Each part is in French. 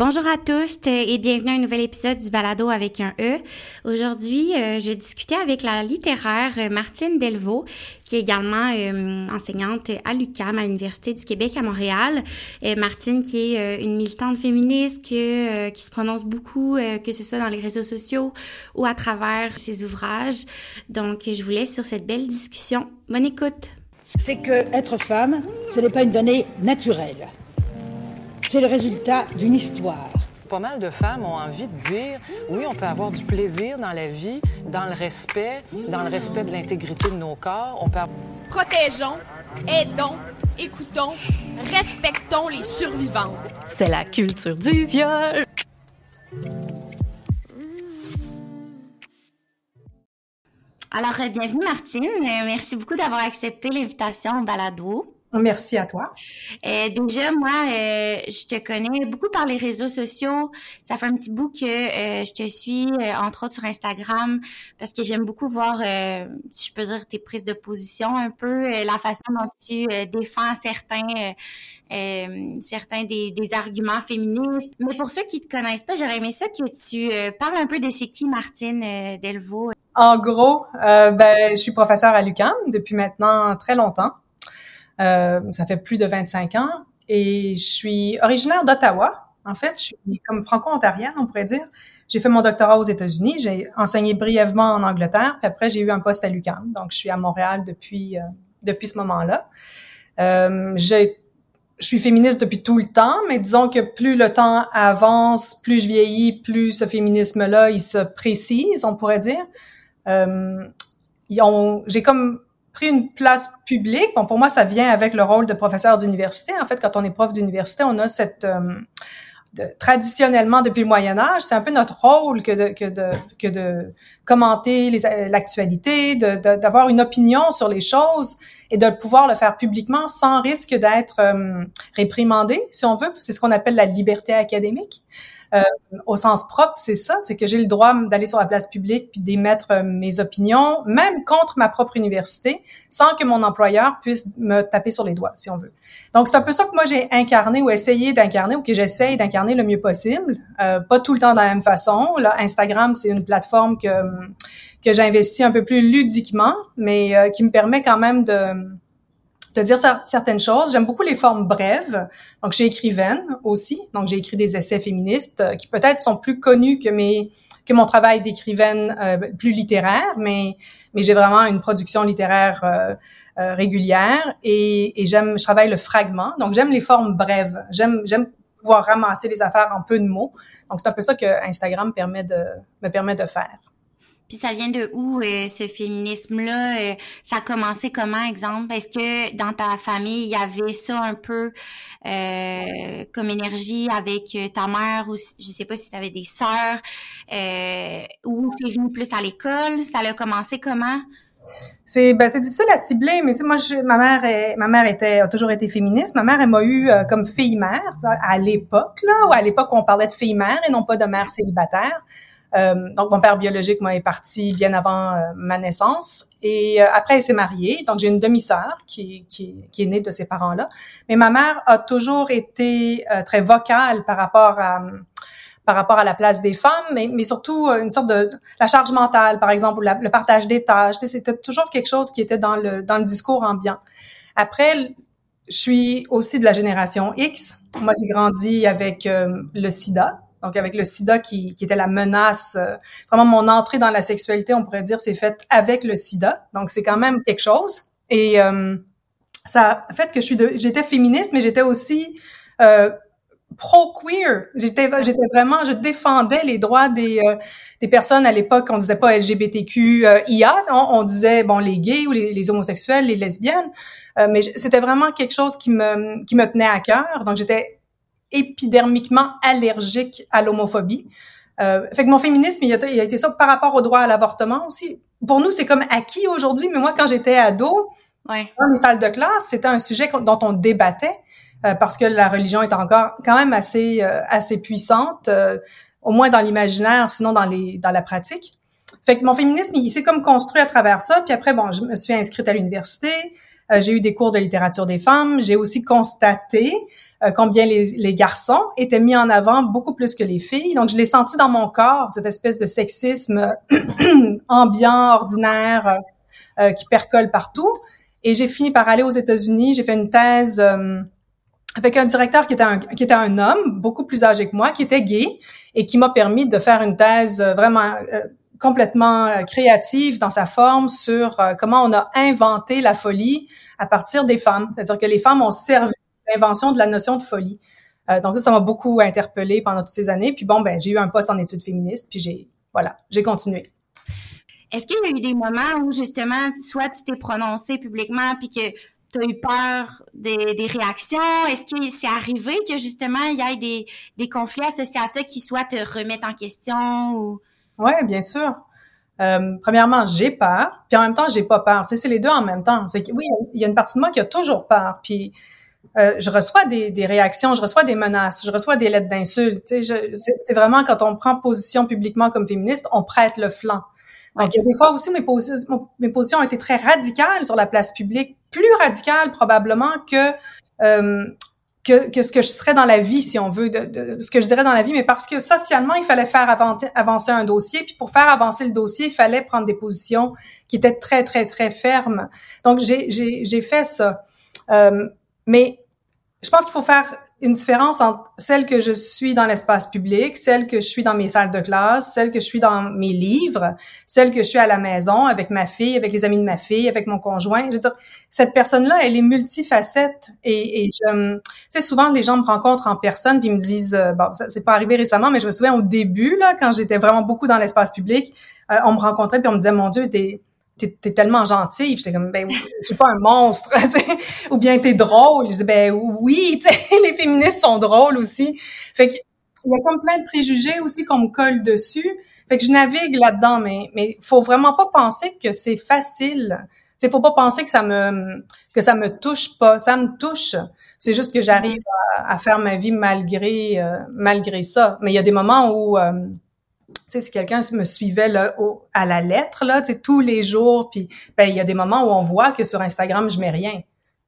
Bonjour à tous et bienvenue à un nouvel épisode du Balado avec un E. Aujourd'hui, euh, je discutais avec la littéraire Martine Delvaux, qui est également euh, enseignante à l'UQAM, à l'Université du Québec à Montréal. Euh, Martine, qui est euh, une militante féministe, qui se prononce beaucoup, que ce soit dans les réseaux sociaux ou à travers ses ouvrages. Donc, je vous laisse sur cette belle discussion. Bonne écoute. C'est que être femme, ce n'est pas une donnée naturelle c'est le résultat d'une histoire. Pas mal de femmes ont envie de dire oui, on peut avoir du plaisir dans la vie, dans le respect, dans le respect de l'intégrité de nos corps. On peut... Protégeons, aidons, écoutons, respectons les survivants. C'est la culture du viol. Alors, euh, bienvenue Martine. Euh, merci beaucoup d'avoir accepté l'invitation au balado. Merci à toi. Euh, déjà, moi, euh, je te connais beaucoup par les réseaux sociaux. Ça fait un petit bout que euh, je te suis, euh, entre autres sur Instagram, parce que j'aime beaucoup voir, si je peux dire, tes prises de position un peu, la façon dont tu défends certains, certains des, des, arguments féministes. Mais pour ceux qui te connaissent pas, j'aurais aimé ça que tu parles un peu de c'est qui Martine Delvaux? En gros, ben, je suis professeure à l'UQAM depuis maintenant très longtemps. Euh, ça fait plus de 25 ans et je suis originaire d'Ottawa. En fait, je suis comme franco-ontarienne, on pourrait dire. J'ai fait mon doctorat aux États-Unis, j'ai enseigné brièvement en Angleterre, puis après j'ai eu un poste à l'UQAM. Donc je suis à Montréal depuis euh, depuis ce moment-là. Euh, je suis féministe depuis tout le temps, mais disons que plus le temps avance, plus je vieillis, plus ce féminisme-là, il se précise, on pourrait dire. Euh, j'ai comme pris une place publique. Bon, pour moi, ça vient avec le rôle de professeur d'université. En fait, quand on est prof d'université, on a cette euh, traditionnellement depuis le Moyen Âge, c'est un peu notre rôle que de que de que de commenter l'actualité, d'avoir une opinion sur les choses et de pouvoir le faire publiquement sans risque d'être euh, réprimandé, si on veut. C'est ce qu'on appelle la liberté académique. Euh, au sens propre, c'est ça, c'est que j'ai le droit d'aller sur la place publique puis d'émettre euh, mes opinions, même contre ma propre université, sans que mon employeur puisse me taper sur les doigts, si on veut. Donc, c'est un peu ça que moi j'ai incarné ou essayé d'incarner ou que j'essaye d'incarner le mieux possible. Euh, pas tout le temps de la même façon. Là, Instagram, c'est une plateforme que que j'investis un peu plus ludiquement, mais euh, qui me permet quand même de de dire certaines choses. J'aime beaucoup les formes brèves. Donc, j'ai écrivaine aussi. Donc, j'ai écrit des essais féministes euh, qui peut-être sont plus connus que mes que mon travail d'écrivaine euh, plus littéraire, mais mais j'ai vraiment une production littéraire euh, régulière et, et j'aime, je travaille le fragment. Donc, j'aime les formes brèves. J'aime j'aime pouvoir ramasser les affaires en peu de mots. Donc, c'est un peu ça que Instagram permet de me permet de faire. Puis ça vient de où euh, ce féminisme-là? Euh, ça a commencé comment, exemple? Est-ce que dans ta famille, il y avait ça un peu euh, comme énergie avec ta mère ou je sais pas si tu avais des sœurs ou c'est venu plus à l'école? Ça a commencé comment? C'est ben, c'est difficile à cibler, mais tu sais moi je, ma mère est, ma mère était a toujours été féministe. Ma mère elle m'a eu comme fille mère à l'époque là, ou à l'époque on parlait de fille mère et non pas de mère célibataire. Euh, donc, mon père biologique, moi, est parti bien avant euh, ma naissance. Et euh, après, elle s'est mariée. Donc, j'ai une demi-sœur qui, qui, qui, est née de ces parents-là. Mais ma mère a toujours été très vocale par rapport à par rapport à la place des femmes, mais, mais surtout une sorte de la charge mentale, par exemple, ou le partage des tâches. C'était toujours quelque chose qui était dans le dans le discours ambiant. Après, je suis aussi de la génération X. Moi, j'ai grandi avec le SIDA, donc avec le sida qui, qui était la menace. Euh, vraiment, mon entrée dans la sexualité, on pourrait dire, c'est faite avec le sida. Donc c'est quand même quelque chose. Et euh, ça a fait que je suis j'étais féministe, mais j'étais aussi euh, pro-queer. J'étais, j'étais vraiment, je défendais les droits des, euh, des personnes à l'époque. On disait pas LGBTQIA, on, on, disait bon les gays ou les, les homosexuels, les lesbiennes. mais c'était vraiment quelque chose qui me qui me tenait à cœur. Donc j'étais épidermiquement allergique à l'homophobie. Euh, fait que mon féminisme, il a, il a, été ça par rapport au droit à l'avortement aussi. Pour nous, c'est comme acquis aujourd'hui, mais moi, quand j'étais ado, ouais. dans les salles de classe, c'était un sujet dont on débattait euh, parce que la religion est encore quand même assez euh, assez puissante, euh, au moins dans l'imaginaire, sinon dans les dans la pratique. Fait que mon féminisme, il s'est comme construit à travers ça. Puis après, bon, je me suis inscrite à l'université. Euh, j'ai eu des cours de littérature des femmes. J'ai aussi constaté euh, combien les, garçons étaient mis en avant beaucoup plus que les filles. Donc, je l'ai senti dans mon corps, cette espèce de sexisme ambiant, ordinaire, euh, qui percole partout. Et j'ai fini par aller aux États-Unis. J'ai fait une thèse avec un directeur qui était un homme beaucoup plus âgé que moi, qui était gay et qui m'a permis de faire une thèse vraiment complètement euh, créative dans sa forme sur euh, comment on a inventé la folie à partir des femmes. C'est-à-dire que les femmes ont servi l'invention de la notion de folie. Euh, donc ça, ça m'a beaucoup interpellée pendant toutes ces années. Puis bon, ben j'ai eu un poste en études féministes, puis j'ai voilà, j'ai continué. Est-ce qu'il y a eu des moments où justement, soit tu t'es prononcé publiquement, puis que tu as eu peur des, réactions? Est-ce que c'est arrivé que justement il y ait des, des conflits associés à ça qui soit te remettent en question ou oui, bien sûr. Euh, premièrement, j'ai peur, puis en même temps, j'ai pas peur. C'est les deux en même temps. C'est que oui, il y a une partie de moi qui a toujours peur, puis euh, je reçois des, des, réactions, je reçois des menaces, je reçois des lettres d'insultes. C'est vraiment quand on prend position publiquement comme féministe, on prête le flanc. Donc, il y a des fois aussi, mes, positions, mes positions ont été très radicales sur la place publique, plus radicales probablement que euh, que, que, ce que je serais dans la vie, si on veut, de, ce que je dirais dans la vie, mais parce que socialement, il fallait faire avancer, un dossier, puis pour faire avancer le dossier, il fallait prendre des positions qui étaient très, très, très fermes. Donc, j'ai fait ça. Euh, mais je pense qu'il faut faire une différence entre celle que je suis dans l'espace public, celle que je suis dans mes salles de classe, celle que je suis dans mes livres, celle que je suis à la maison avec ma fille, avec les amis de ma fille, avec mon conjoint. Je veux dire, cette personne-là, elle est multifacette et, et je, tu sais, souvent les gens me rencontrent en personne puis me disent, euh, bon, ça c'est pas arrivé récemment, mais je me souviens au début là, quand j'étais vraiment beaucoup dans l'espace public, euh, on me rencontrait puis on me disait, mon Dieu, t'es t'es tellement gentille. J'étais comme, ben, je suis pas un monstre, ou bien t'es drôle. Je disais, ben oui, les féministes sont drôles aussi. Fait que il y a comme plein de préjugés aussi qu'on me colle dessus. Fait que je navigue là-dedans, mais mais faut vraiment pas penser que c'est facile. C'est faut pas penser que ça me que ça me touche pas. Ça me touche. C'est juste que j'arrive à, faire ma vie malgré euh, malgré ça. Mais il y a des moments où euh, sais, si quelqu'un me suivait là, au, à la lettre, là, tu sais, tous les jours, puis ben, il y a des moments où on voit que sur Instagram, je mets rien.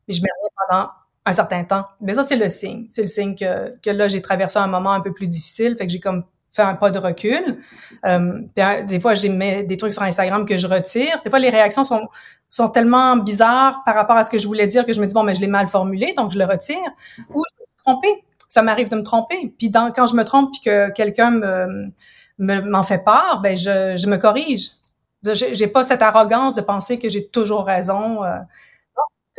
Mais je mets rien pendant un certain temps. Mais ça, c'est le signe. C'est le signe que, que là, j'ai traversé un moment un peu plus difficile, fait que j'ai comme fait un pas de recul. Euh, des fois, j'ai mis des trucs sur Instagram que je retire. Des fois, les réactions sont, sont tellement bizarres par rapport à ce que je voulais dire que je me dis, bon, mais je l'ai mal formulé, donc je le retire. Ou je me suis trompée. Ça m'arrive de me tromper. Puis dans, quand je me trompe puis que quelqu'un me m'en fait part, ben je, je me corrige. J'ai pas cette arrogance de penser que j'ai toujours raison. Euh,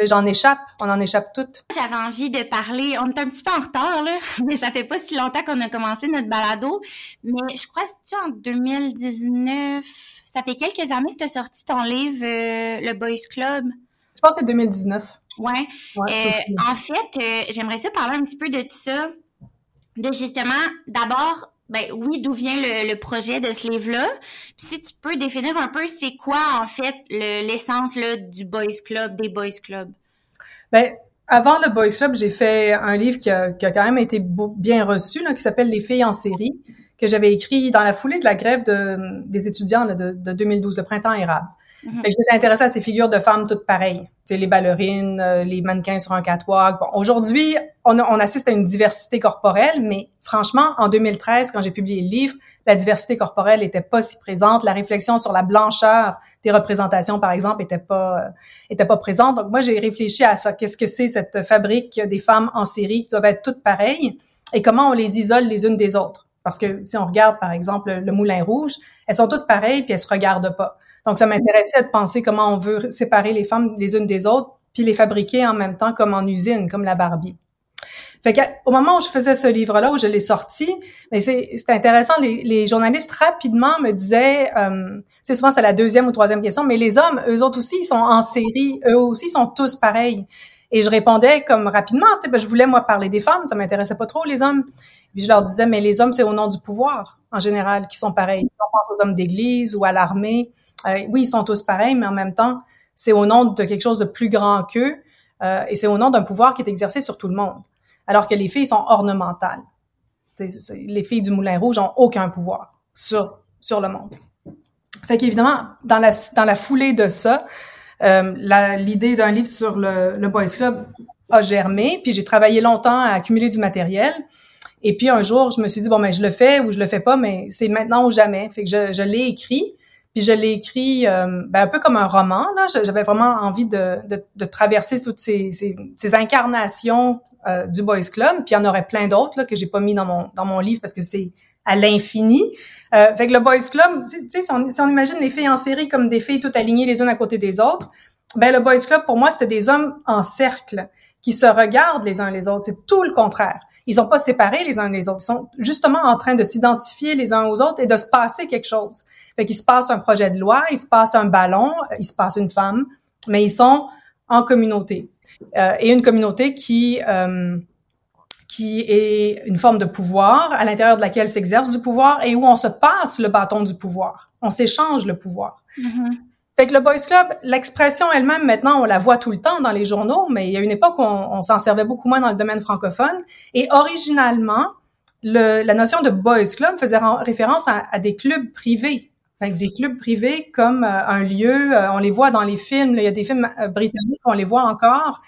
J'en échappe, on en échappe toutes. J'avais envie de parler, on est un petit peu en retard, là, mais ça fait pas si longtemps qu'on a commencé notre balado, mais je crois que c'est en 2019, ça fait quelques années que tu as sorti ton livre euh, Le Boys Club. Je pense que c'est 2019. Ouais. ouais euh, en fait, euh, j'aimerais ça parler un petit peu de tout ça, de justement, d'abord, ben oui, d'où vient le, projet de ce livre-là. Puis si tu peux définir un peu, c'est quoi en fait l'essence du Boys Club, des Boys Club? Ben, avant le Boys Club, j'ai fait un livre qui a, quand même été bien reçu, qui s'appelle Les filles en série, que j'avais écrit dans la foulée de la grève de, des étudiants de, de 2012, le printemps érable. Mm J'étais intéressée à ces figures de femmes toutes pareilles. Tu les ballerines, euh, les mannequins sur un catwalk. Bon, aujourd'hui, on, on, assiste à une diversité corporelle, mais franchement, en 2013, quand j'ai publié le livre, la diversité corporelle n'était pas si présente. La réflexion sur la blancheur des représentations, par exemple, était pas euh, pas présente. Donc moi, j'ai réfléchi à ça. Qu'est-ce que c'est cette fabrique des femmes en série qui doivent être toutes pareilles et comment on les isole les unes des autres? Parce que si on regarde, par exemple, le Moulin Rouge, elles sont toutes pareilles puis elles se regardent pas. Donc, ça m'intéressait de penser comment on veut séparer les femmes les unes des autres, puis les fabriquer en même temps comme en usine, comme la Barbie. Fait au moment où je faisais ce livre-là, où je l'ai sorti, mais c'est intéressant, les, les, journalistes rapidement me disaient, euh, c'est souvent c'est la deuxième ou troisième question, mais les hommes, eux autres aussi, ils sont en série, eux aussi sont tous pareils. Et je répondais comme rapidement, tu sais, ben, je voulais moi parler des femmes, ça m'intéressait pas trop les hommes. Puis je leur disais, mais les hommes, c'est au nom du pouvoir en général qui sont pareils. On pense aux hommes d'église ou à l'armée. Oui, ils sont tous pareils, mais en même temps, c'est au nom de quelque chose de plus grand qu'eux euh, et c'est au nom d'un pouvoir qui est exercé sur tout le monde. Alors que les filles sont ornementales. les filles du Moulin Rouge ont aucun pouvoir sur, sur le monde. Fait qu'évidemment, dans la, dans la foulée de ça, euh, l'idée d'un livre sur le, le Boys Club a germé, puis j'ai travaillé longtemps à accumuler du matériel. Et puis un jour, je me suis dit bon ben je le fais ou je le fais pas, mais c'est maintenant ou jamais. Fait que je, je l'ai écrit. Puis je l'ai écrit euh, ben, un peu comme un roman. Là, j'avais vraiment envie de, de, de traverser toutes ces, ces, ces incarnations euh, du Boys Club. Puis il y en aurait plein d'autres là que j'ai pas mis dans mon dans mon livre parce que c'est à l'infini. Euh, fait le Boys Club, tu sais, si on, si on imagine les filles en série comme des filles toutes alignées les unes à côté des autres, ben le Boys Club pour moi c'était des hommes en cercle qui se regardent les uns les autres. C'est tout le contraire. Ils sont pas séparés les uns les autres. Ils sont justement en train de s'identifier les uns aux autres et de se passer quelque chose. Fait qu'il se passe un projet de loi, il se passe un ballon, il se passe une femme, mais ils sont en communauté. Euh, et une communauté qui euh, qui est une forme de pouvoir à l'intérieur de laquelle s'exerce du pouvoir et où on se passe le bâton du pouvoir. On s'échange le pouvoir. Mm-hmm. Fait que le Boys Club, l'expression elle-même, maintenant, on la voit tout le temps dans les journaux, mais il y a une époque où on, s'en servait beaucoup moins dans le domaine francophone. Et originalement, le, la notion de Boys Club faisait référence à, des clubs privés. Fait des clubs privés comme euh, un lieu, euh, on les voit dans les films, il y a des films euh, britanniques, on les voit encore.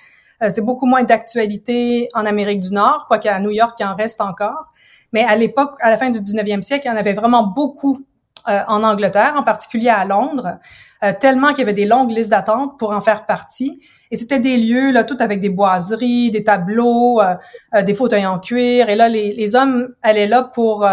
c'est beaucoup moins d'actualité en Amérique du Nord, quoiqu'à New York, il en reste encore. Mais à l'époque, à la fin du 19e siècle, il y en avait vraiment beaucoup en Angleterre, en particulier à Londres. Euh, tellement qu'il y avait des longues listes d'attente pour en faire partie. Et c'était des lieux, là, tout avec des boiseries, des tableaux, euh, euh, des fauteuils en cuir. Et là, les, les hommes allaient là pour...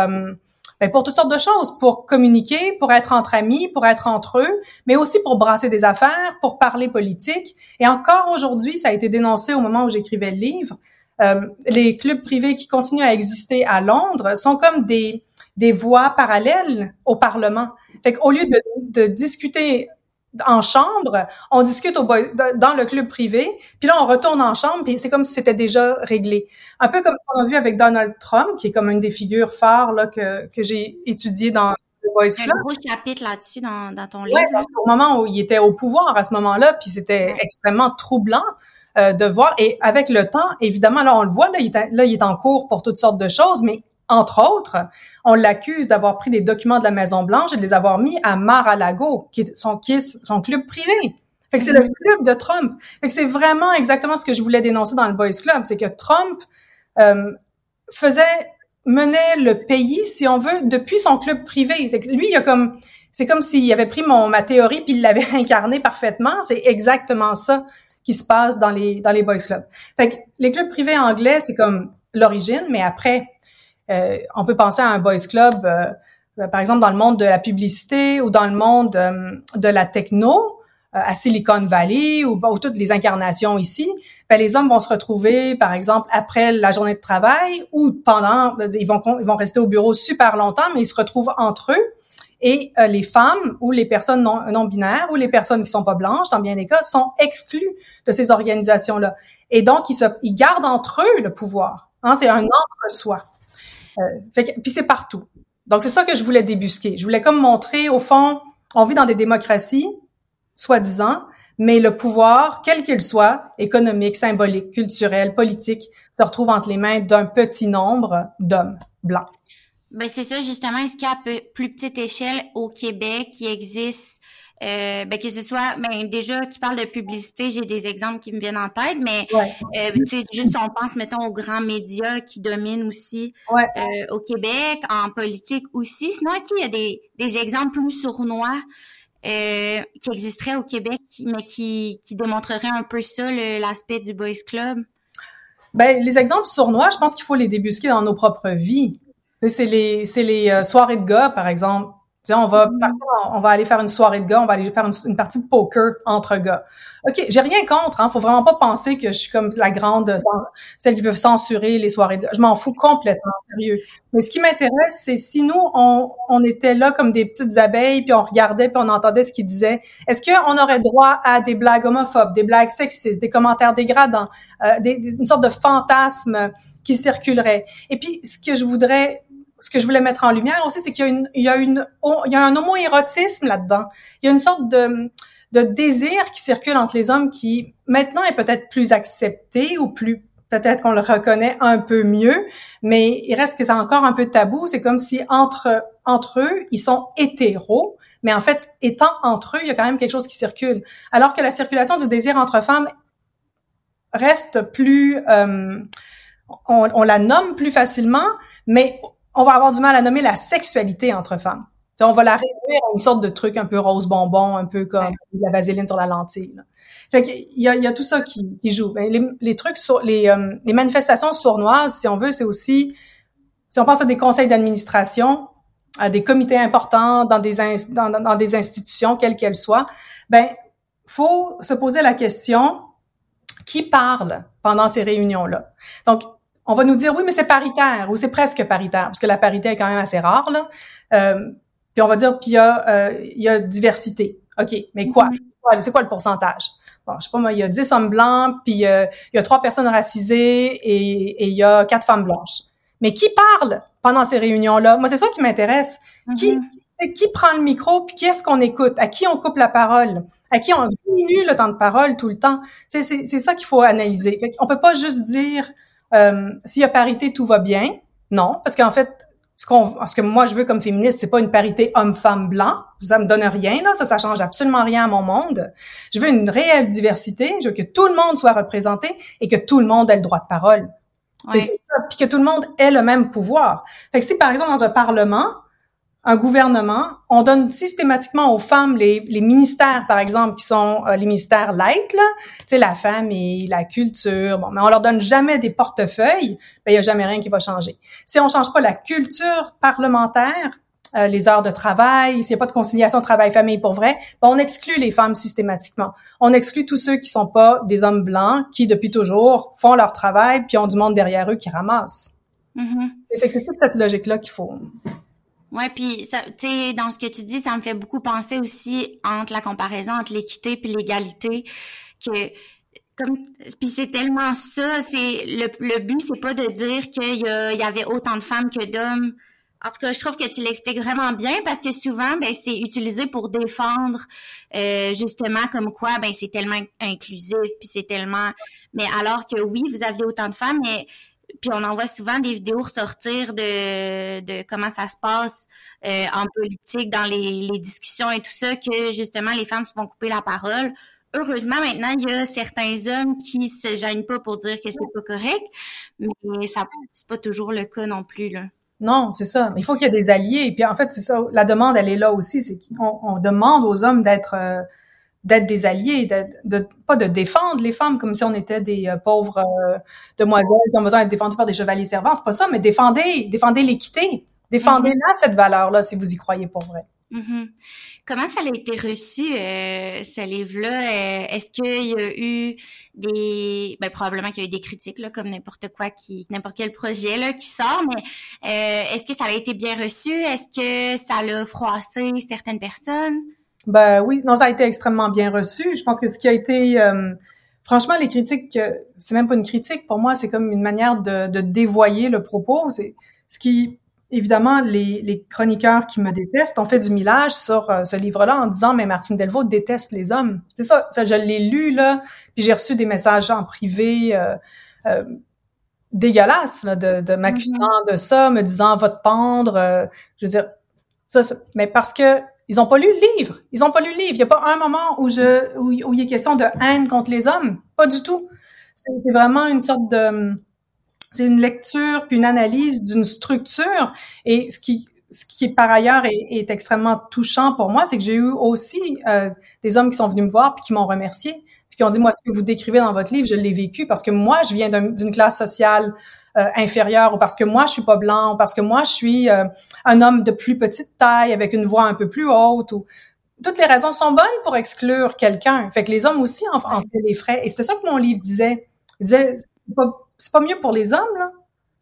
Ben pour toutes sortes de choses, pour communiquer, pour être entre amis, pour être entre eux, mais aussi pour brasser des affaires, pour parler politique. Et encore aujourd'hui, ça a été dénoncé au moment où j'écrivais le livre, euh, les clubs privés qui continuent à exister à Londres sont comme des, des voies parallèles au Parlement. Fait qu'au lieu de, de discuter en chambre, on discute au dans le club privé, puis là on retourne en chambre, puis c'est comme si c'était déjà réglé. Un peu comme ce qu'on a vu avec Donald Trump, qui est comme une des figures phares là que que j'ai étudié dans le Boys Club. Un gros chapitre là-dessus dans, dans ton livre. Ouais, parce qu'au moment où il était au pouvoir à ce moment-là, puis c'était extrêmement troublant euh, de voir. Et avec le temps, évidemment, là on le voit, là il, est, là il est en cours pour toutes sortes de choses, mais entre autres, on l'accuse d'avoir pris des documents de la Maison Blanche et de les avoir mis à Mar-a-Lago, qui est son, qui est son club privé. Fait que c'est le mm-hmm. club de Trump. Fait que c'est vraiment exactement ce que je voulais dénoncer dans le Boys Club, c'est que Trump euh, faisait menait le pays, si on veut, depuis son club privé. Fait que lui, il a comme c'est comme s'il avait pris mon ma théorie puis il l'avait incarné parfaitement. C'est exactement ça qui se passe dans les dans les boys clubs. Fait que les clubs privés anglais, c'est comme l'origine, mais après euh, on peut penser à un boys club, euh, par exemple dans le monde de la publicité ou dans le monde euh, de la techno, à Silicon Valley ou, ou, toutes les incarnations ici, ben, les hommes vont se retrouver, par exemple, après la journée de travail ou pendant, ils vont, ils vont rester au bureau super longtemps, mais ils se retrouvent entre eux. Et les femmes ou les personnes non, non, binaires ou les personnes qui sont pas blanches, dans bien des cas, sont exclues de ces organisations-là. Et donc, ils, se, ils gardent entre eux le pouvoir. Hein, c'est un entre-soi. Euh, puis c'est partout. Donc c'est ça que je voulais débusquer. Je voulais comme montrer, au fond, on vit dans des démocraties, soi-disant, mais le pouvoir, quel qu'il soit, économique, symbolique, culturel, politique, se retrouve entre les mains d'un petit nombre d'hommes blancs. Ben c'est ça justement. Est-ce qu'à plus petite échelle au Québec, il existe euh, ben, que ce soit, ben, déjà, tu parles de publicité, j'ai des exemples qui me viennent en tête, mais euh, tu sais, juste on pense, mettons, aux grands médias qui dominent aussi euh, au Québec, en politique aussi. Sinon, est-ce qu'il y a des, des exemples plus sournois qui existeraient au Québec, mais qui, qui démontreraient un peu ça, l'aspect du Boys Club? Ben, les exemples sournois, je pense qu'il faut les débusquer dans nos propres vies. C'est les, c'est les soirées de gars, par exemple on va mm-hmm. partir, on va aller faire une soirée de gars, on va aller faire une, partie de poker entre gars. OK, j'ai rien contre, hein, faut vraiment pas penser que je suis comme la grande celle qui veut censurer les soirées de gars. Je m'en fous complètement, sérieux. Mais ce qui m'intéresse, c'est si nous on, on était là comme des petites abeilles puis on regardait puis on entendait ce qu'ils disaient, est-ce qu'on aurait droit à des blagues homophobes, des blagues sexistes, des commentaires dégradants, euh, des, une sorte de fantasme qui circulerait. Et puis ce que je voudrais ce que je voulais mettre en lumière aussi, c'est qu'il y a une, il y a une, il y a un homoérotisme là-dedans. Il y a une sorte de, de désir qui circule entre les hommes qui maintenant est peut-être plus accepté ou plus peut-être qu'on le reconnaît un peu mieux, mais il reste que c'est encore un peu tabou. C'est comme si entre entre eux, ils sont hétéros, mais en fait, étant entre eux, il y a quand même quelque chose qui circule. Alors que la circulation du désir entre femmes reste plus, euh, on, on, la nomme plus facilement, mais on va avoir du mal à nommer la sexualité entre femmes. on va la réduire à une sorte de truc un peu rose bonbon, un peu comme la vaseline sur la lentille. Là. Fait qu'il y a, il y a tout ça qui, qui joue. Ben, les, les, trucs sur les, euh, les manifestations sournoises, si on veut, c'est aussi si on pense à des conseils d'administration, à des comités importants dans des dans, dans des institutions quelles qu'elles soient, ben faut se poser la question qui parle pendant ces réunions-là? Donc on va nous dire oui mais c'est paritaire ou c'est presque paritaire parce que la parité est quand même assez rare là. Euh, puis on va dire puis il y a euh, il y a diversité. OK, mais quoi? Mm-hmm. C'est quoi le pourcentage? Bon, je sais pas moi, il y a 10 hommes blancs, puis euh, il y a trois personnes racisées et, et, il y a quatre femmes blanches. Mais qui parle pendant ces réunions-là? Moi, c'est ça qui m'intéresse. Qui mm-hmm. qui prend le micro, puis qui est-ce qu'on écoute? À qui on coupe la parole? À qui on diminue le temps de parole tout le temps? C'est ça qu'il faut analyser. Fait on peut pas juste dire euh, s'il y a parité, tout va bien. Non, parce qu'en fait, ce, qu'on, ce que moi je veux comme féministe, c'est pas une parité homme-femme blanc. Ça me donne rien là, ça, ça change absolument rien à mon monde. Je veux une réelle diversité. Je veux que tout le monde soit représenté et que tout le monde ait le droit de parole. C'est ça, puis que tout le monde ait le même pouvoir. Fait que si par exemple dans un parlement, un gouvernement, on donne systématiquement aux femmes les, les ministères, par exemple, qui sont euh, les ministères light, là, tu sais, la famille, la culture, bon, mais on leur donne jamais des portefeuilles, ben il y a jamais rien qui va changer. Si on change pas la culture parlementaire, euh, les heures de travail, s'il n'y a pas de conciliation travail-famille pour vrai, ben on exclut les femmes systématiquement. On exclut tous ceux qui sont pas des hommes blancs qui, depuis toujours, font leur travail puis ont du monde derrière eux qui ramassent. Mm C'est toute cette logique-là qu'il faut Ouais, puis tu sais, dans ce que tu dis, ça me fait beaucoup penser aussi entre la comparaison entre l'équité puis l'égalité, que comme puis c'est tellement ça, c'est le, le but, c'est pas de dire qu'il y, y avait autant de femmes que d'hommes. En tout cas, je trouve que tu l'expliques vraiment bien parce que souvent, ben, c'est utilisé pour défendre euh, justement comme quoi, ben, c'est tellement inclusif, puis c'est tellement. Mais alors que oui, vous aviez autant de femmes, mais puis on en voit souvent des vidéos ressortir de, comment ça se passe euh, en politique, dans les, les, discussions et tout ça, que justement les femmes se font couper la parole. Heureusement, maintenant, il y a certains hommes qui se gênent pas pour dire que c'est pas correct, mais ça c'est pas toujours le cas non plus là. Non, c'est ça. Il faut qu'il y ait des alliés. Et puis en fait, c'est ça. La demande, elle est là aussi. C'est qu'on on demande aux hommes d'être euh, d'être des alliés, de, pas de défendre les femmes comme si on était des euh, pauvres euh, demoiselles qui ont besoin d'être défendues par des chevaliers servants. C'est pas ça, mais défendez, défendez l'équité. Défendez-la, mm-hmm. cette valeur-là, si vous y croyez pour vrai. Mm-hmm. Comment ça a été reçu, euh, ce livre-là? Est-ce qu'il y a eu des... Ben, probablement qu'il y a eu des critiques, là, comme n'importe quoi, qui n'importe quel projet là, qui sort, mais est-ce que ça a été bien reçu? Est-ce que ça l'a froissé certaines personnes? Ben oui, non, ça a été extrêmement bien reçu. Je pense que ce qui a été, euh, franchement, les critiques, euh, c'est même pas une critique pour moi, c'est comme une manière de, de dévoyer le propos. C'est ce qui, évidemment, les, les, chroniqueurs qui me détestent ont fait du millage sur euh, ce livre-là en disant mais Martine Delvaux déteste les hommes. C'est ça, ça je l'ai lu là, puis j'ai reçu des messages en privé. Euh, dégueulasses là, de, de m'accusant mm-hmm. de ça, me disant va te pendre. je veux dire, ça, mais parce que ils ont pas lu le livre. Ils ont pas lu le livre. Il y a pas un moment où je où, il est question de haine contre les hommes. Pas du tout. C'est vraiment une sorte de c'est une lecture puis une analyse d'une structure et ce qui ce qui par ailleurs est, est extrêmement touchant pour moi, c'est que j'ai eu aussi euh, des hommes qui sont venus me voir puis qui m'ont remercié puis qui ont dit moi ce que vous décrivez dans votre livre, je l'ai vécu parce que moi je viens d'une classe sociale euh, inférieure ou parce que moi je suis pas blanc ou parce que moi je suis euh, un homme de plus petite taille avec une voix un peu plus haute ou toutes les raisons sont bonnes pour exclure quelqu'un. Fait que les hommes aussi en, en font les frais. Et c'était ça que mon livre disait. Il disait c'est pas, pas, mieux pour les hommes là.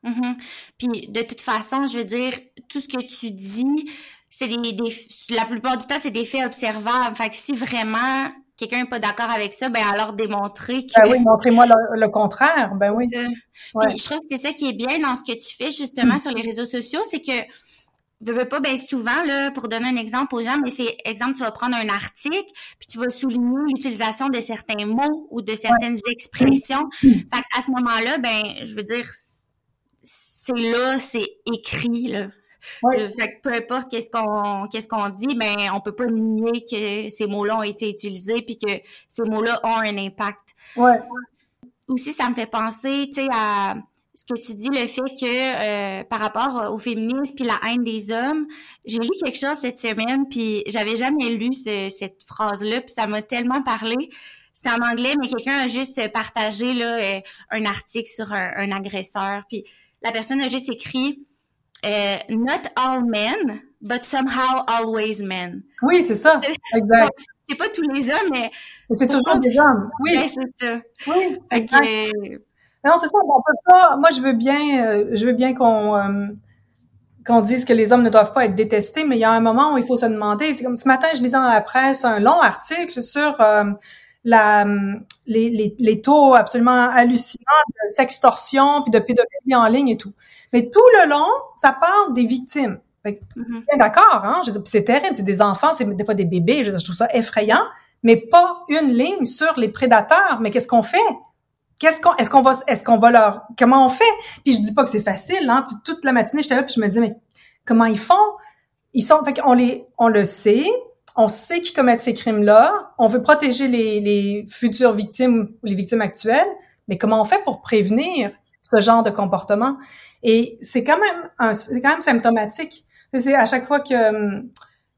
Mm-hmm. Puis de toute façon, je veux dire, tout ce que tu dis, c'est des, des, la plupart du temps, c'est des faits observables. Fait que si vraiment quelqu'un n'est pas d'accord avec ça, ben alors démontrer que. Ben oui, montrez-moi le, contraire. Ben oui. je trouve que c'est ça qui est bien dans ce que tu fais justement mm. sur les réseaux sociaux, c'est que veux, veux pas, bien souvent, là, pour donner un exemple aux gens, mais c'est, exemple, tu vas prendre un article, puis tu vas souligner l'utilisation de certains mots ou de certaines expressions. Fait à ce moment-là, ben, je veux dire, c'est là, c'est écrit, là. Fait que peu importe qu'est-ce qu'on qu'est-ce qu'on dit, ben on peut pas nier que ces mots-là ont été utilisés puis que ces mots-là ont un impact. Ouais. Aussi, ça me fait penser, tu sais, à ce que tu dis, le fait que euh, par rapport au féminisme puis la haine des hommes, j'ai lu quelque chose cette semaine puis j'avais jamais lu cette phrase-là puis ça m'a tellement parlé. C'était en anglais, mais quelqu'un a juste partagé là euh, un article sur un, agresseur puis la personne a juste écrit euh, Not all men, but somehow always men. Oui, c'est ça. Exact. c'est pas tous les hommes, mais. c'est toujours des hommes. Oui. c'est ça. Oui. Exact. Non, c'est ça. On peut pas. Moi, je veux bien, euh, je veux bien qu'on euh, qu'on dise que les hommes ne doivent pas être détestés, mais il y a un moment où il faut se demander. Comme ce matin, je lisais dans la presse un long article sur euh, la, les, les, les, taux absolument hallucinants de sextorsion puis de pédophilie en ligne et tout. Mais tout le long, ça parle des victimes. Bien d'accord, hein? C'est terrible, c'est des enfants, c'est fois des bébés. Je, je trouve ça effrayant, mais pas une ligne sur les prédateurs. Mais qu'est-ce qu'on fait? qu'est-ce qu'on, est-ce qu'on va, est-ce qu'on va leur, comment on fait? Puis je dis pas que c'est facile, hein. Toute la matinée, j'étais là, puis je me dis, mais comment ils font? Ils sont, fait qu'on les, on le sait, on sait qu'ils commettent ces crimes-là, on veut protéger les, les futures victimes ou les victimes actuelles, mais comment on fait pour prévenir ce genre de comportement? Et c'est quand même, c'est quand même symptomatique. C'est à chaque fois que, hum,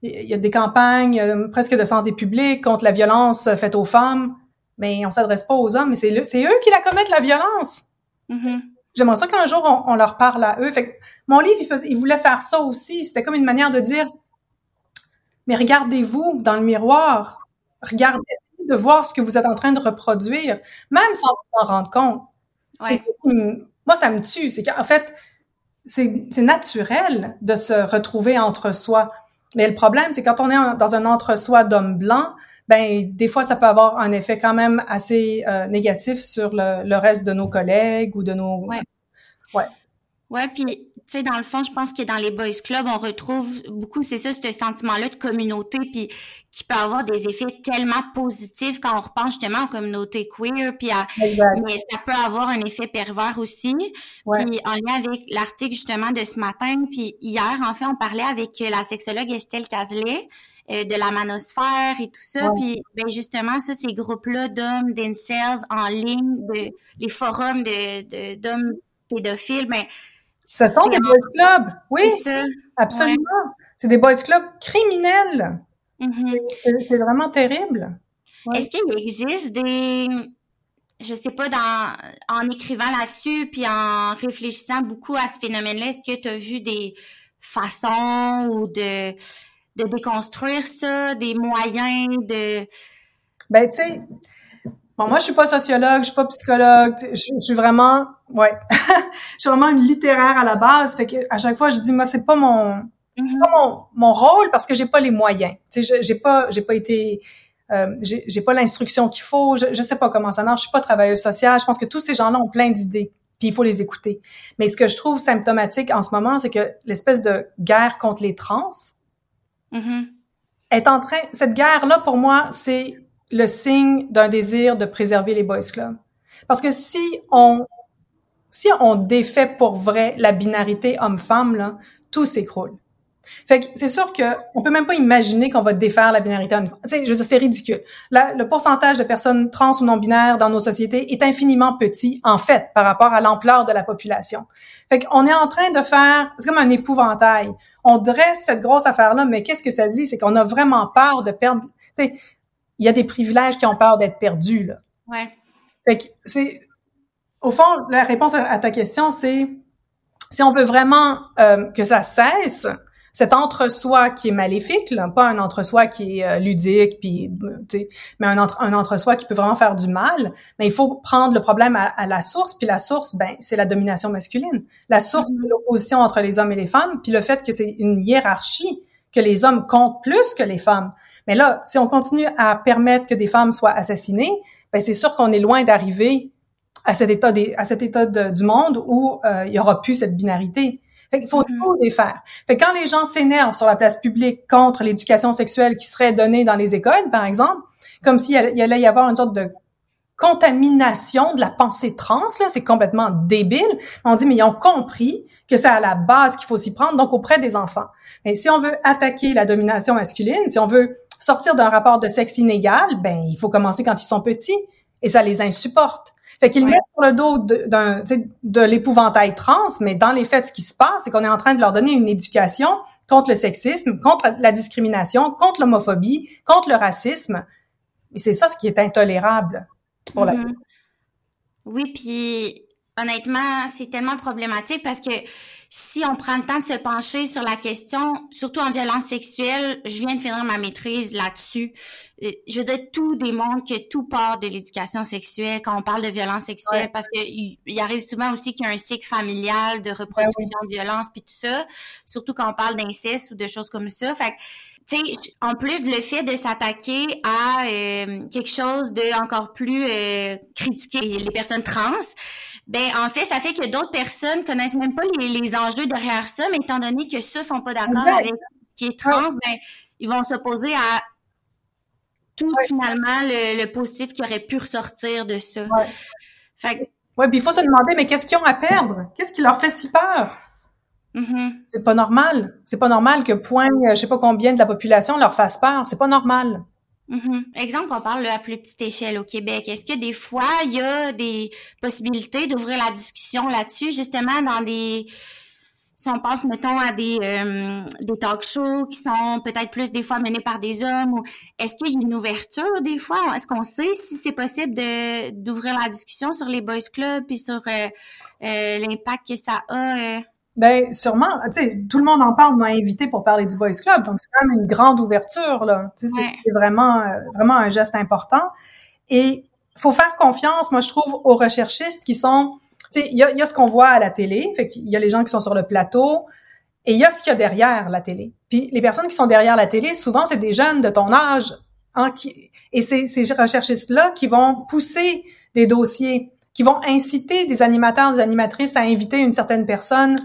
il y a des campagnes euh, presque de santé publique contre la violence faite aux femmes mais on s'adresse pas aux hommes, mais c'est c'est eux qui la commettent la violence. Mm-hmm. J'aimerais ça qu'un jour on, leur parle à eux. Fait mon livre, il, faisait, il voulait faire ça aussi. C'était comme une manière de dire, mais regardez-vous dans le miroir, regardez de voir ce que vous êtes en train de reproduire, même sans vous en rendre compte. moi, ça me tue. C'est qu'en fait, c'est naturel de se retrouver entre soi. Mais le problème, c'est quand on est dans un entre-soi d'hommes blancs, ben des fois ça peut avoir un effet quand même assez euh, négatif sur le, le, reste de nos collègues ou de nos ouais ouais ouais puis tu sais dans le fond je pense que dans les boys clubs on retrouve beaucoup c'est ça ce sentiment là de communauté puis qui peut avoir des effets tellement positifs quand on repense justement aux communautés queer puis à, mais ça peut avoir un effet pervers aussi. Puis en lien avec l'article justement de ce matin puis hier en fait on parlait avec la sexologue Estelle Cazelet euh, de la manosphère et tout ça. Puis ben justement, ça, ces groupes-là d'hommes, d'incels en ligne, de, les forums de, d'hommes pédophiles, ben ce sont des boys clubs, oui, absolument. C'est des boys clubs criminels. Mm-hmm. C'est vraiment terrible. Est-ce qu'il existe des, je sais pas, dans, en écrivant là-dessus, puis en réfléchissant beaucoup à ce phénomène-là, est-ce que tu as vu des façons ou de de déconstruire ça, des moyens de... Ben, tu sais, bon, moi, je suis pas sociologue, je suis pas psychologue, je, suis vraiment, ouais, je suis vraiment une littéraire à la base, fait que à chaque fois, je dis, moi, c'est pas mon, mm-hmm. pas mon, mon rôle parce que j'ai pas les moyens. Tu sais, j'ai pas, j'ai pas été, euh, j'ai pas l'instruction qu'il faut, je, je sais pas comment ça marche, je suis pas travailleuse sociale, je pense que tous ces gens-là ont plein d'idées puis il faut les écouter. Mais ce que je trouve symptomatique en ce moment, c'est que l'espèce de guerre contre les trans, Mm-hmm. Est en train, cette guerre-là, pour moi, c'est le signe d'un désir de préserver les boys clubs. Parce que si on, si on défait pour vrai la binarité homme-femme, là, tout s'écroule. Fait que c'est sûr que on peut même pas imaginer qu'on va défaire la binarité. Tu sais, je veux dire, c'est ridicule. le pourcentage de personnes trans ou non binaires dans nos sociétés est infiniment petit, en fait, par rapport à l'ampleur de la population. Fait qu'on est en train de faire, c'est comme un épouvantail. On dresse cette grosse affaire-là, mais qu'est-ce que ça dit? C'est qu'on a vraiment peur de perdre. Tu sais, il y a des privilèges qui ont peur d'être perdus là. Ouais. Fait que c'est, au fond, la réponse à, ta question, c'est si on veut vraiment euh, que ça cesse, cet entre-soi qui est maléfique, là, pas un entre-soi qui est euh, ludique, puis mais un, entre, un entre-soi qui peut vraiment faire du mal. Mais il faut prendre le problème à, la source, puis la source, ben c'est la domination masculine. La source, c'est l'opposition entre les hommes et les femmes, puis le fait que c'est une hiérarchie, que les hommes comptent plus que les femmes. Mais là, si on continue à permettre que des femmes soient assassinées, ben c'est sûr qu'on est loin d'arriver à cet état des, à cet état du monde où euh, il y aura plus cette binarité. Fait qu'il faut Mhm. tout défaire. Fait que quand les gens s'énervent sur la place publique contre l'éducation sexuelle qui serait donnée dans les écoles, par exemple, comme s'il y allait y avoir une sorte de contamination de la pensée trans, là, c'est complètement débile. On dit, mais ils ont compris que c'est à la base qu'il faut s'y prendre, donc auprès des enfants. Mais si on veut attaquer la domination masculine, si on veut sortir d'un rapport de sexe inégal, ben il faut commencer quand ils sont petits et ça les insupporte. Fait qu'ils Ouais. mettent sur le dos de, d'un, de l'épouvantail trans, mais dans les faits, ce qui se passe, c'est qu'on est en train de leur donner une éducation contre le sexisme, contre la discrimination, contre l'homophobie, contre le racisme. Et c'est ça ce qui est intolérable pour la Mhm. société. Oui, puis honnêtement, c'est tellement problématique parce que si on prend le temps de se pencher sur la question, surtout en violence sexuelle, je viens de finir ma maîtrise là-dessus. Euh, Je veux dire, tout démontre que tout part de l'éducation sexuelle quand on parle de violence sexuelle Ouais. parce que il, il arrive souvent aussi qu'il y a un cycle familial de reproduction de violence puis tout ça, surtout quand on parle d'inceste ou de choses comme ça. Fait que, tu sais, en plus le fait de s'attaquer à euh, quelque chose de encore plus euh, critiqué les personnes trans, ben en fait ça fait que d'autres personnes connaissent même pas les, les enjeux derrière ça, mais étant donné que ceux sont pas d'accord avec ce qui est trans, ben ils vont s'opposer à tout finalement le, le positif qui aurait pu ressortir de ça. Ouais. Fait que, Ouais, puis il faut se demander, mais qu'est-ce qu'ils ont à perdre? Qu'est-ce qui leur fait si peur? mhm. C'est pas normal. C'est pas normal que point, euh, je sais pas combien de la population leur fasse peur. C'est pas normal. Mhm. Exemple, on parle à plus petite échelle au Québec. Est-ce que des fois, il y a des possibilités d'ouvrir la discussion là-dessus, justement dans des... Si on pense, mettons, à des, euh, des talk shows qui sont peut-être plus des fois menés par des hommes, ou est-ce qu'il y a une ouverture des fois? Est-ce qu'on sait si c'est possible d'ouvrir la discussion sur les boys clubs puis sur euh, euh, l'impact que ça a? Ben sûrement, tu sais, tout le monde en parle, m'a invité pour parler du Boys Club, donc c'est quand même une grande ouverture là. Tu sais, c'est- Ouais. c'est vraiment euh, vraiment un geste important. Et faut faire confiance, moi je trouve, aux recherchistes qui sont, tu sais, il y a, y a ce qu'on voit à la télé, fait qu'il y a les gens qui sont sur le plateau, et il y a ce qu'il y a derrière la télé. Puis les personnes qui sont derrière la télé, souvent c'est des jeunes de ton âge, hein, qui, et c'est ces recherchistes là qui vont pousser des dossiers, qui vont inciter des animateurs, des animatrices à inviter une certaine personne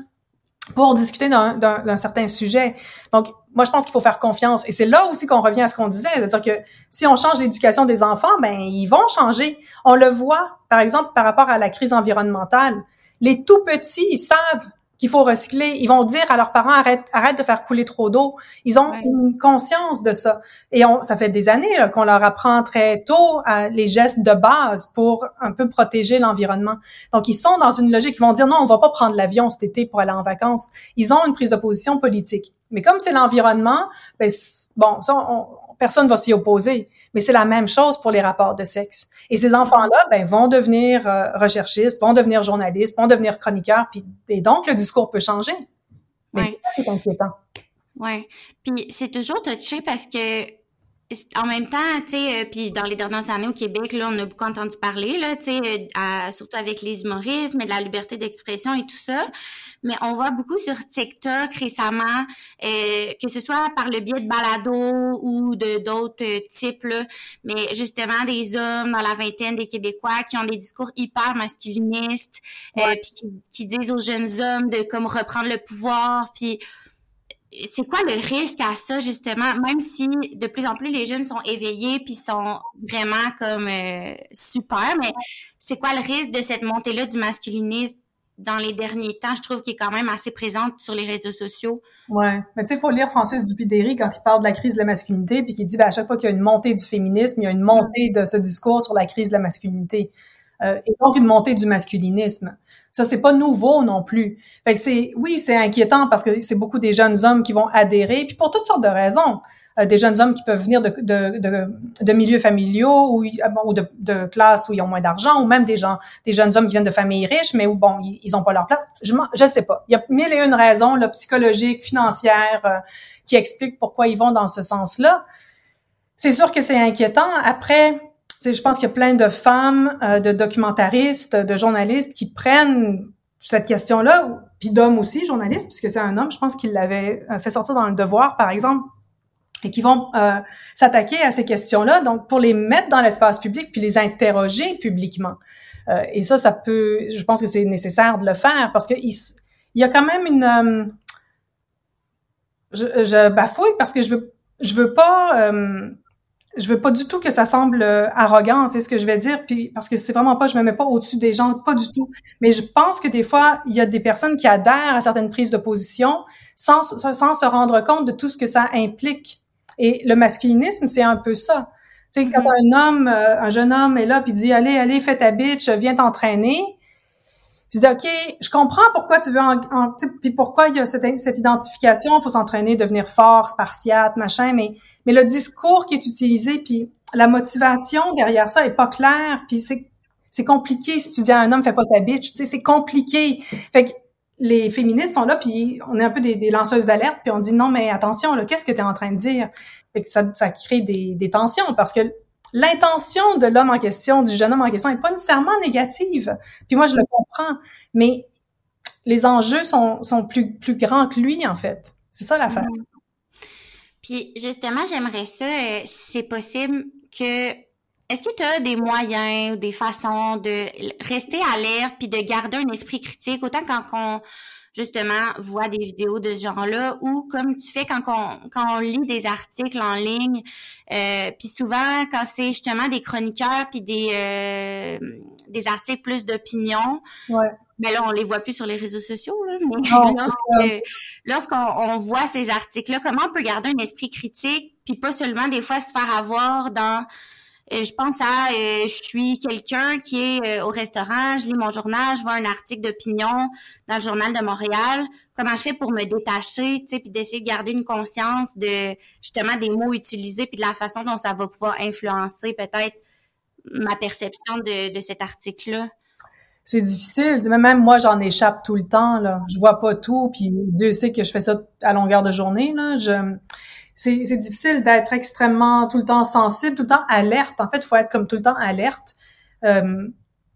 pour discuter d'un- certain sujet. Donc, moi, je pense qu'il faut faire confiance. Et c'est là aussi qu'on revient à ce qu'on disait, c'est-à-dire que si on change l'éducation des enfants, ben ils vont changer. On le voit, par exemple, par rapport à la crise environnementale. Les tout petits, ils savent qu'il faut recycler. Ils vont dire à leurs parents arrête, arrête de faire couler trop d'eau. Ils ont Ouais. une conscience de ça. Et on, ça fait des années qu'on leur apprend très tôt à les gestes de base pour un peu protéger l'environnement. Donc, ils sont dans une logique. Ils vont dire non, on va pas prendre l'avion cet été pour aller en vacances. Ils ont une prise de position politique. Mais comme c'est l'environnement, ben, bon, ça, on, personne va s'y opposer. Mais c'est la même chose pour les rapports de sexe. Et ces enfants-là, ben, vont devenir euh, recherchistes, vont devenir journalistes, vont devenir chroniqueurs, puis et donc le discours peut changer. Mais Ouais. c'est ça qui est inquiétant. Ouais. Puis c'est toujours touché parce que en même temps, tu sais, euh, puis dans les dernières années au Québec, là, on a beaucoup entendu parler, là, tu sais, euh, surtout avec les humoristes, mais de la liberté d'expression et tout ça. Mais on voit beaucoup sur TikTok récemment, euh, que ce soit par le biais de balado ou de d'autres euh, types, là, mais justement des hommes dans la vingtaine des Québécois qui ont des discours hyper masculinistes, euh, Ouais. puis qui, qui disent aux jeunes hommes de comme reprendre le pouvoir, puis c'est quoi le risque à ça justement? Même si de plus en plus les jeunes sont éveillés puis sont vraiment comme euh, super mais c'est quoi le risque de cette montée là du masculinisme dans les derniers temps? Je trouve qu'il est quand même assez présente sur les réseaux sociaux Ouais. Mais tu sais, il faut lire Francis Dupidéry quand il parle de la crise de la masculinité, puis qu'il dit, ben, à chaque fois qu'il y a une montée du féminisme, il y a une montée de ce discours sur la crise de la masculinité. Euh, et donc une montée du masculinisme. Ça, c'est pas nouveau non plus. Fait que c'est, oui, c'est inquiétant parce que c'est beaucoup des jeunes hommes qui vont adhérer, puis pour toutes sortes de raisons. Euh, des jeunes hommes qui peuvent venir de, de, de, de milieux familiaux ou, bon, ou de, de classes où ils ont moins d'argent, ou même des gens, des jeunes hommes qui viennent de familles riches, mais où bon, ils, ils ont pas leur place. Je, je sais pas. Il y a mille et une raisons, là, psychologiques, financières, euh, qui expliquent pourquoi ils vont dans ce sens-là. C'est sûr que c'est inquiétant. Après, je pense qu'il y a plein de femmes, euh, de documentaristes, de journalistes qui prennent cette question-là, puis d'hommes aussi, journalistes, puisque c'est un homme, je pense qu'il l'avait euh, fait sortir dans le Devoir, par exemple, et qui vont euh, s'attaquer à ces questions-là, donc pour les mettre dans l'espace public puis les interroger publiquement. Euh, et ça, ça peut, je pense que c'est nécessaire de le faire parce que ils, il y a quand même une euh, je, je, bafouille parce que je veux je veux pas euh, je veux pas du tout que ça semble euh, arrogant, c'est ce que je vais dire, puis parce que c'est vraiment pas, je me mets pas au-dessus des gens, pas du tout. Mais je pense que des fois, il y a des personnes qui adhèrent à certaines prises de position sans, sans se rendre compte de tout ce que ça implique. Et le masculinisme, c'est un peu ça. Tu sais, quand mm-hmm. un homme, euh, un jeune homme est là, puis dit, allez, allez, fais ta bitch, viens t'entraîner. Tu dis, OK, je comprends pourquoi tu veux, en, puis pourquoi il y a cette, cette identification, il faut s'entraîner, devenir fort, spartiate, machin, mais mais le discours qui est utilisé, puis la motivation derrière ça est pas claire, puis c'est c'est compliqué si tu dis à un homme fais pas ta bitch, tu sais, c'est compliqué. Fait que les féministes sont là, puis on est un peu des, lanceuses d'alerte, puis on dit non, mais attention, là, qu'est-ce que tu es en train de dire? Fait que ça, ça crée des, des tensions parce que l'intention de l'homme en question, du jeune homme en question, est pas nécessairement négative. Puis moi, je le comprends, mais les enjeux sont, sont plus, plus grands que lui, en fait. C'est ça l'affaire. Puis justement, j'aimerais ça, euh, c'est possible, que est-ce que tu as des moyens ou des façons de rester alerte puis de garder un esprit critique, autant quand on justement voit des vidéos de ce genre-là ou comme tu fais quand on, quand on lit des articles en ligne, euh, puis souvent quand c'est justement des chroniqueurs puis des euh, des articles plus d'opinion, ouais mais là, on les voit plus sur les réseaux sociaux. Là, mais lorsqu'on voit ces articles-là, comment on peut garder un esprit critique, puis pas seulement des fois se faire avoir dans euh, je pense à euh, je suis quelqu'un qui est euh, au restaurant, je lis mon journal, je vois un article d'opinion dans le journal de Montréal. Comment je fais pour me détacher, tu sais, puis d'essayer de garder une conscience de justement des mots utilisés puis de la façon dont ça va pouvoir influencer peut-être ma perception de, de cet article-là? C'est difficile. Même moi, j'en échappe tout le temps. Là. Je vois pas tout, puis Dieu sait que je fais ça à longueur de journée. Là. C'est, difficile d'être extrêmement tout le temps sensible, tout le temps alerte. En fait, il faut être comme tout le temps alerte. Euh,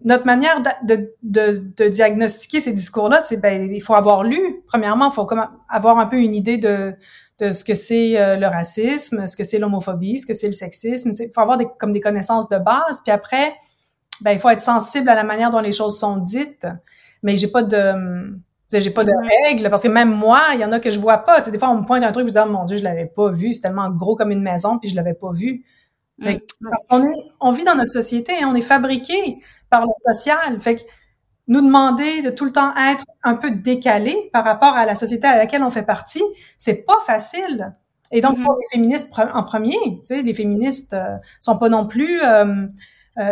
notre manière de, diagnostiquer ces discours-là, c'est ben il faut avoir lu. Premièrement, il faut comme avoir un peu une idée de, ce que c'est euh, le racisme, ce que c'est l'homophobie, ce que c'est le sexisme. Il faut avoir comme des connaissances de base. Puis après, ben il faut être sensible à la manière dont les choses sont dites. Mais j'ai pas de j'ai pas de règles parce que même moi, il y en a que je vois pas. Tu sais, des fois, on me pointe un truc et je dis, oh, mon Dieu, je l'avais pas vu. C'est tellement gros comme une maison puis je l'avais pas vu. Fait mm. Parce qu'on est, on vit dans notre société, hein, on est fabriqué par le social. Fait que nous demander de tout le temps être un peu décalé par rapport à la société à laquelle on fait partie, c'est pas facile. Et donc, mm-hmm. pour les féministes en premier, tu sais, les féministes euh, sont pas non plus euh,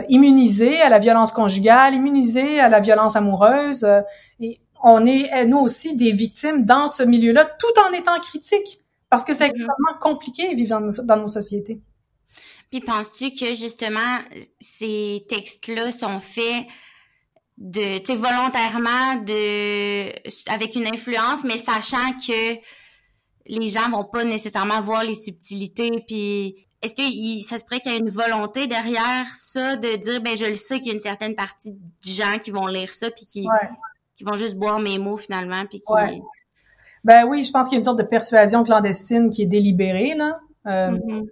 immunisés à la violence conjugale, immunisés à la violence amoureuse. Euh, et on est, euh, nous aussi, des victimes dans ce milieu-là, tout en étant critiques, parce que c'est mm-hmm. extrêmement compliqué vivre dans nos, dans nos sociétés. Puis penses-tu que justement ces textes-là sont faits de, tu sais, volontairement de, avec une influence, mais sachant que les gens vont pas nécessairement voir les subtilités, puis est-ce que ça se pourrait qu'il y ait une volonté derrière ça de dire ben je le sais qu'il y a une certaine partie de gens qui vont lire ça puis qui qui vont juste boire mes mots finalement puis qui Ben oui, je pense qu'il y a une sorte de persuasion clandestine qui est délibérée là. Euh, mm-hmm.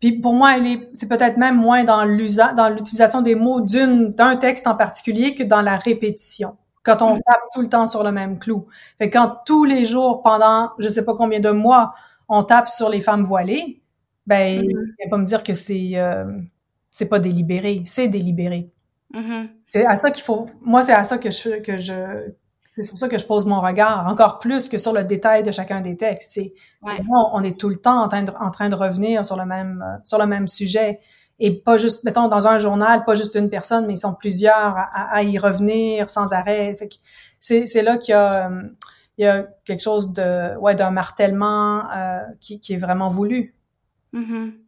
Puis pour moi, elle est, c'est peut-être même moins dans l'usage, dans l'utilisation des mots d'une d'un texte en particulier que dans la répétition. Quand on mm. tape tout le temps sur le même clou. Fait quand tous les jours pendant je sais pas combien de mois on tape sur les femmes voilées, ben, mm -hmm. pas me dire que c'est euh, c'est pas délibéré, c'est délibéré. Mm-hmm. C'est à ça qu'il faut. Moi, c'est à ça que je que je. C'est sur ça que je pose mon regard, encore plus que sur le détail de chacun des textes. Ouais. on est tout le temps en train de, en train de revenir sur le même sur le même sujet et pas juste, mettons, dans un journal, pas juste une personne, mais ils sont plusieurs à, à y revenir sans arrêt. C'est là qu'il y a il y a quelque chose de ouais d'un martèlement euh, qui, qui est vraiment voulu. Mm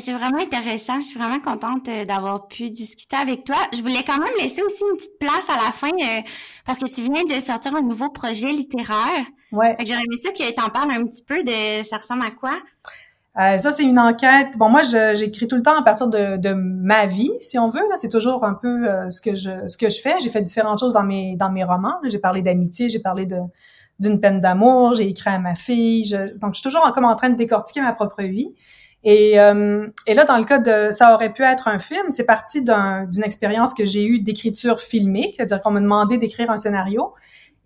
c'est vraiment intéressant. Je suis vraiment contente euh, d'avoir pu discuter avec toi. Je voulais quand même laisser aussi une petite place à la fin euh, parce que tu viens de sortir un nouveau projet littéraire. Ouais. J'aurais aimé ça que tu en parles un petit peu de ça ressemble à quoi? Euh, ça, c'est une enquête. Bon, moi, j'écris tout le temps à partir de, de ma vie, si on veut. Là, c'est toujours un peu ce que je ce que je fais. J'ai fait différentes choses dans mes dans mes romans. J'ai parlé d'amitié, j'ai parlé de d'une peine d'amour, j'ai écrit à ma fille. Je, donc, je suis toujours comme en train de décortiquer ma propre vie. Et, euh, et là, dans le cas de ça aurait pu être un film, c'est parti d'une expérience que j'ai eue d'écriture filmique, c'est-à-dire qu'on m'a demandé d'écrire un scénario.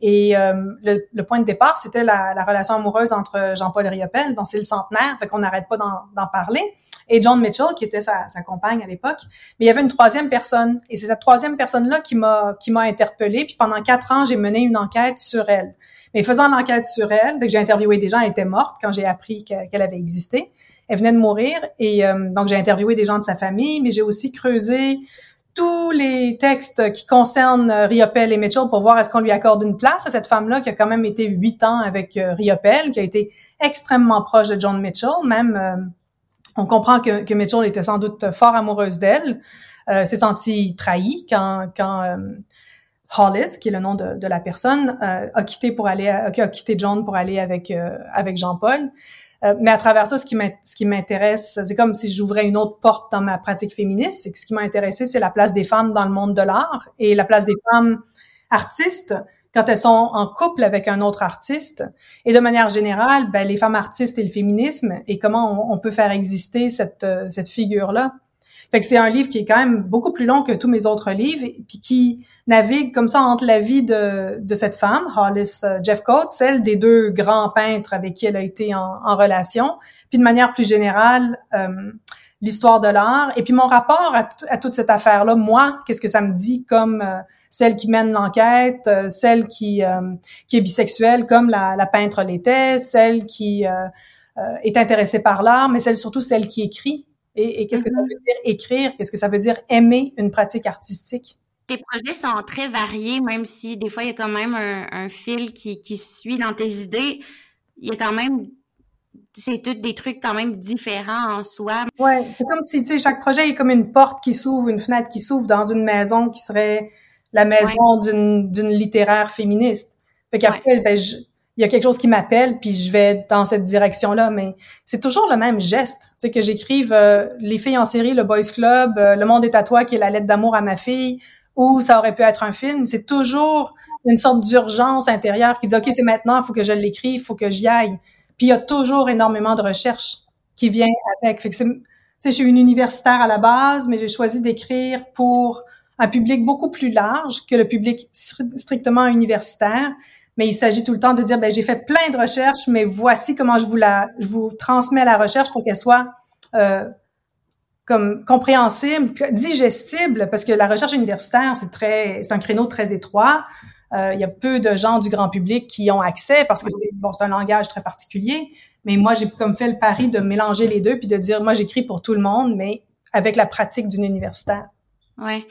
Et euh, le, point de départ, c'était la, la, relation amoureuse entre Jean-Paul Riopel, dont c'est le centenaire, fait qu'on n'arrête pas d'en parler, et John Mitchell, qui était sa, sa compagne à l'époque. Mais il y avait une troisième personne, et c'est cette troisième personne-là qui m'a qui m'a interpellée. Puis pendant quatre ans, j'ai mené une enquête sur elle. Mais faisant l'enquête sur elle, dès que j'ai interviewé des gens, elle était morte quand j'ai appris qu'elle avait existé. Elle venait de mourir, et euh, donc j'ai interviewé des gens de sa famille, mais j'ai aussi creusé tous les textes qui concernent euh, Riopel et Mitchell pour voir est-ce qu'on lui accorde une place à cette femme-là qui a quand même été huit ans avec euh, Riopel, qui a été extrêmement proche de John Mitchell. Même, euh, on comprend que, Mitchell était sans doute fort amoureuse d'elle. Euh, s'est senti trahi quand, quand Hollis, qui est le nom de, de la personne, a quitté pour aller, a quitté John pour aller avec avec Jean-Paul. Euh, mais à travers ça, ce qui m'intéresse, c'est comme si j'ouvrais une autre porte dans ma pratique féministe. C'est que ce qui m'a intéressé, c'est la place des femmes dans le monde de l'art et la place des femmes artistes quand elles sont en couple avec un autre artiste. Et de manière générale, ben, les femmes artistes et le féminisme et comment on, on peut faire exister cette, euh, cette figure-là. Fait que c'est un livre qui est quand même beaucoup plus long que tous mes autres livres, et, puis qui navigue comme ça entre la vie de, de cette femme, Hollis euh, Jeffcoat, celle des deux grands peintres avec qui elle a été en, en relation, puis de manière plus générale, euh, l'histoire de l'art, et puis mon rapport à, à toute cette affaire-là, moi, qu'est-ce que ça me dit comme euh, celle qui mène l'enquête, celle qui, qui est bisexuelle comme la, la peintre l'était, celle qui est intéressée par l'art, mais celle surtout celle qui écrit et, qu'est-ce que ça mm-hmm. veut dire écrire? Qu'est-ce que ça veut dire aimer une pratique artistique? Tes projets sont très variés, même si des fois il y a quand même un, fil qui, qui suit dans tes idées. Il y a quand même c'est tous des trucs quand même différents en soi. Ouais, c'est comme si tu sais chaque projet est comme une porte qui s'ouvre, une fenêtre qui s'ouvre dans une maison qui serait la maison d'une d'une littéraire féministe. Fait qu'après ben je, il y a quelque chose qui m'appelle, puis je vais dans cette direction-là. Mais c'est toujours le même geste, tu sais, que j'écrive euh, les filles en série, le Boys Club, euh, Le Monde est à toi, qui est la lettre d'amour à ma fille, ou ça aurait pu être un film. C'est toujours une sorte d'urgence intérieure qui dit ok, c'est maintenant, faut que je l'écrive, faut que j'y aille. Puis il y a toujours énormément de recherche qui vient avec. Fait que c'est, je suis une universitaire à la base, mais j'ai choisi d'écrire pour un public beaucoup plus large que le public strictement universitaire mais il s'agit tout le temps de dire ben j'ai fait plein de recherches, mais voici comment je vous la, je vous transmets la recherche pour qu'elle soit euh, comme compréhensible, digestible, parce que la recherche universitaire c'est très, c'est un créneau très étroit. Euh, il y a peu de gens du grand public qui ont accès parce que c'est bon, c'est un langage très particulier. Mais moi, j'ai comme fait le pari de mélanger les deux puis de dire moi j'écris pour tout le monde, mais avec la pratique d'une universitaire. Ouais.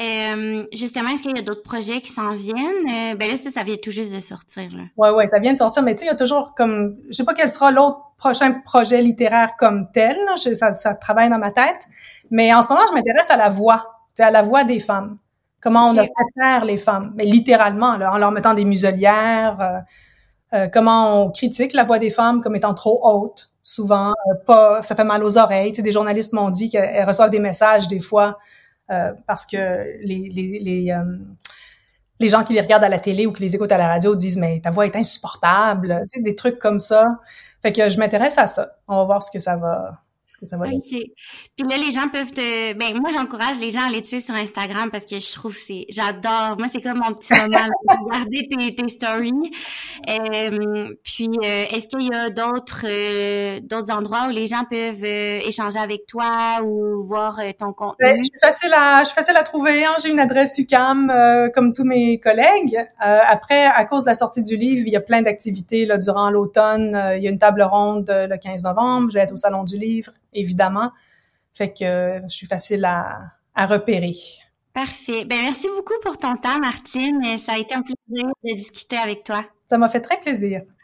Euh, justement, est-ce qu'il y a d'autres projets qui s'en viennent? Euh, ben là, ça, ça vient tout juste de sortir. Là. Ouais, ouais, ça vient de sortir, mais tu sais, il y a toujours comme, je sais pas quel sera l'autre prochain projet littéraire comme tel. ça, ça travaille dans ma tête, mais en ce moment, je m'intéresse à la voix, à la voix des femmes. Comment on a fait faire les femmes, mais littéralement, là, en leur mettant des muselières. Euh, euh, comment on critique la voix des femmes comme étant trop haute, souvent, euh, pas, ça fait mal aux oreilles. Tu sais, des journalistes m'ont dit qu'elles reçoivent des messages des fois parce que les, les, les, euh, les, gens qui les regardent à la télé ou qui les écoutent à la radio disent mais ta voix est insupportable, des trucs comme ça. Fait que je m'intéresse à ça. On va voir ce que ça va que ça va Puis là, les gens peuvent te. Ben, moi, j'encourage les gens à aller te suivre sur Instagram parce que je trouve que c'est. J'adore. Moi, c'est comme mon petit moment de regarder tes, tes stories. Euh, puis, euh, est-ce qu'il y a d'autres euh, d'autres endroits où les gens peuvent échanger avec toi ou voir ton contenu? Ben, je suis facile à, je suis facile à trouver. Hein. J'ai une adresse UCAM comme tous mes collègues. après, à cause de la sortie du livre, il y a plein d'activités là, durant l'automne. il y a une table ronde le 15 novembre. Je vais être au Salon du livre évidemment. Fait que je suis facile à, à repérer. Parfait. Ben, merci beaucoup pour ton temps, Martine. Ça a été un plaisir de discuter avec toi. Ça m'a fait très plaisir.